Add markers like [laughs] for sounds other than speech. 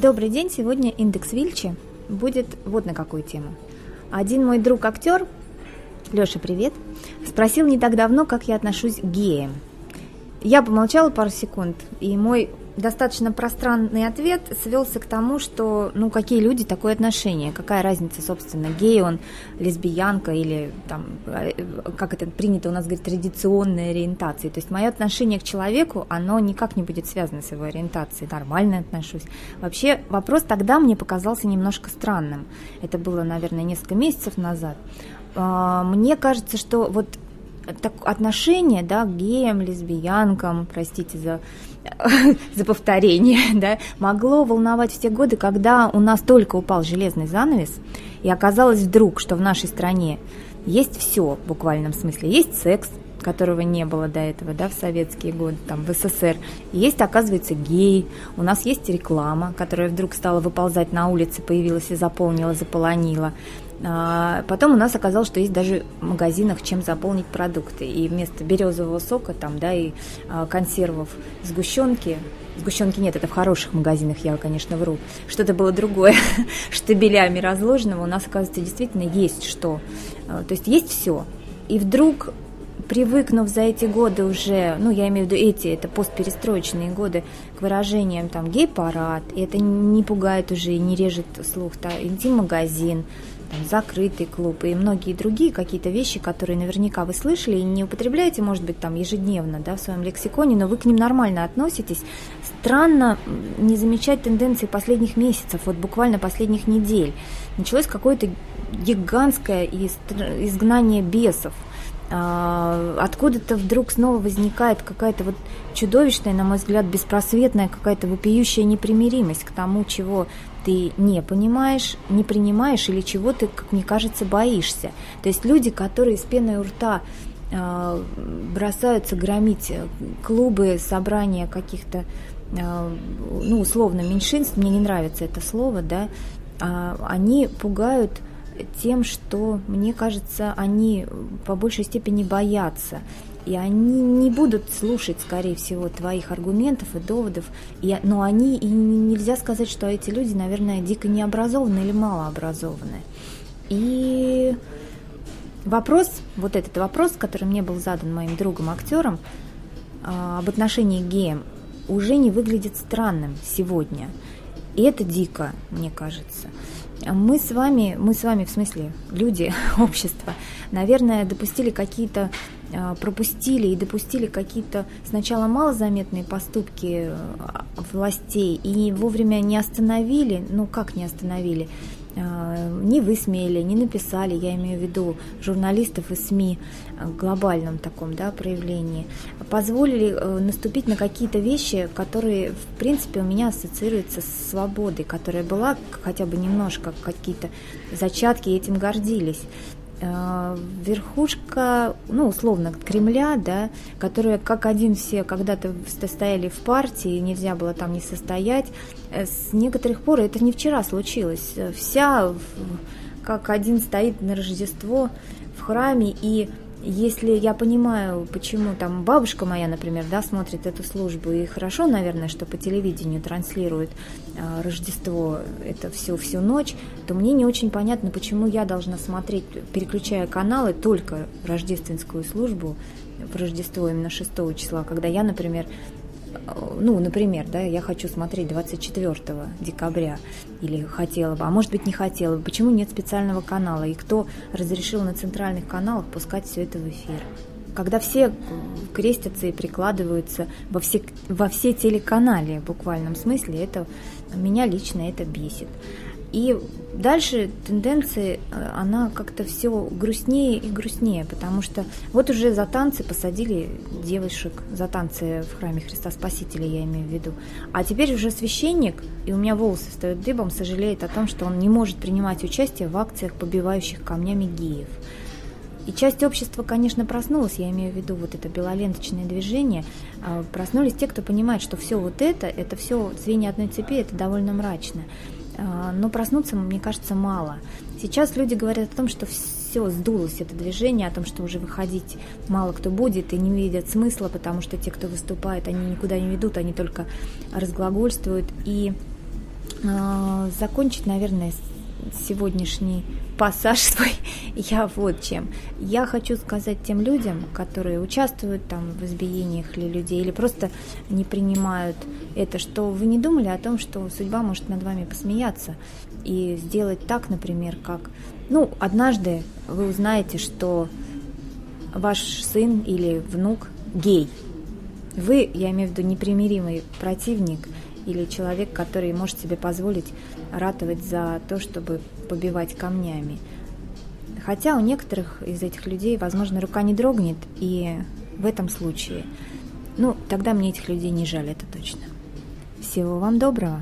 Добрый день, сегодня индекс Вильчи будет вот на какую тему. Один мой друг актер, Леша, привет, спросил не так давно, как я отношусь к геям. Я помолчала пару секунд, и мой достаточно пространный ответ свелся к тому, что, ну, какие люди, такое отношение, какая разница, собственно, гей он, лесбиянка или там, э, как это принято у нас говорить, традиционной ориентации. То есть мое отношение к человеку, оно никак не будет связано с его ориентацией, нормально отношусь. Вообще вопрос тогда мне показался немножко странным. Это было, наверное, несколько месяцев назад. А, мне кажется, что вот так, отношение да, к геям, лесбиянкам, простите за [laughs] за повторение, [laughs] да, могло волновать в те годы, когда у нас только упал железный занавес, и оказалось вдруг, что в нашей стране есть все в буквальном смысле. Есть секс, которого не было до этого, да, в советские годы, там, в СССР. Есть, оказывается, гей, у нас есть реклама, которая вдруг стала выползать на улице, появилась и заполнила, заполонила. А, потом у нас оказалось, что есть даже в магазинах чем заполнить продукты. И вместо березового сока там, да, и а, консервов сгущенки, сгущенки нет, это в хороших магазинах, я, конечно, вру, что-то было другое, [laughs] штабелями разложенного, у нас, оказывается, действительно есть что. А, то есть есть все. И вдруг привыкнув за эти годы уже, ну, я имею в виду эти, это постперестроечные годы, к выражениям там гей-парад, и это не пугает уже и не режет слух, да, интим-магазин, там, закрытый клуб и многие другие какие-то вещи, которые наверняка вы слышали и не употребляете, может быть, там ежедневно да, в своем лексиконе, но вы к ним нормально относитесь. Странно не замечать тенденции последних месяцев, вот буквально последних недель. Началось какое-то гигантское изгнание бесов – откуда-то вдруг снова возникает какая-то вот чудовищная, на мой взгляд, беспросветная какая-то вопиющая непримиримость к тому, чего ты не понимаешь, не принимаешь или чего ты, как мне кажется, боишься. То есть люди, которые с пеной у рта а, бросаются громить клубы, собрания каких-то, а, ну, условно, меньшинств, мне не нравится это слово, да, они пугают тем, что, мне кажется, они по большей степени боятся. И они не будут слушать, скорее всего, твоих аргументов и доводов. И, но они, и нельзя сказать, что эти люди, наверное, дико необразованные или малообразованные. И вопрос, вот этот вопрос, который мне был задан моим другом-актером, а, об отношении к геям, уже не выглядит странным сегодня. И это дико, мне кажется мы с вами, мы с вами в смысле люди, [laughs] общество, наверное, допустили какие-то, а, пропустили и допустили какие-то сначала малозаметные поступки а, властей и вовремя не остановили, ну как не остановили, не высмеяли, не написали, я имею в виду журналистов и СМИ в глобальном таком да, проявлении, позволили э, наступить на какие-то вещи, которые, в принципе, у меня ассоциируются с свободой, которая была хотя бы немножко, какие-то зачатки, этим гордились. Э, верхушка, ну, условно, Кремля, да, которая как один все когда-то стояли в партии, нельзя было там не состоять, э, с некоторых пор, это не вчера случилось, вся как один стоит на Рождество в храме и если я понимаю, почему там бабушка моя, например, да, смотрит эту службу, и хорошо, наверное, что по телевидению транслирует э, Рождество это все всю ночь, то мне не очень понятно, почему я должна смотреть, переключая каналы, только рождественскую службу в Рождество именно 6 числа, когда я, например, ну, например, да, я хочу смотреть 24 декабря, или хотела бы, а может быть не хотела бы, почему нет специального канала, и кто разрешил на центральных каналах пускать все это в эфир? Когда все крестятся и прикладываются во все, во все телеканали в буквальном смысле, это меня лично это бесит. И дальше тенденция, э, она как-то все грустнее и грустнее, потому что вот уже за танцы посадили девушек, за танцы в храме Христа Спасителя, я имею в виду. А теперь уже священник, и у меня волосы стоят дыбом, сожалеет о том, что он не может принимать участие в акциях, побивающих камнями геев. И часть общества, конечно, проснулась, я имею в виду вот это белоленточное движение, а, проснулись те, кто понимает, что все вот это, это все звенья одной цепи, это довольно мрачно. А, но проснуться, мне кажется, мало. Сейчас люди говорят о том, что все сдулось, это движение, о том, что уже выходить мало кто будет и не видят смысла, потому что те, кто выступает, они никуда не ведут, они только разглагольствуют. И э, закончить, наверное, сегодняшний пассаж [laughs] свой я вот чем. Я хочу сказать тем людям, которые участвуют там в избиениях или людей, или просто не принимают это, что вы не думали о том, что судьба может над вами посмеяться и сделать так, например, как... Ну, однажды вы узнаете, что ваш сын или внук гей. Вы, я имею в виду, непримиримый противник или человек, который может себе позволить ратовать за то, чтобы побивать камнями. Хотя у некоторых из этих людей, возможно, рука не дрогнет, и в этом случае, ну, тогда мне этих людей не жаль, это точно. Всего вам доброго!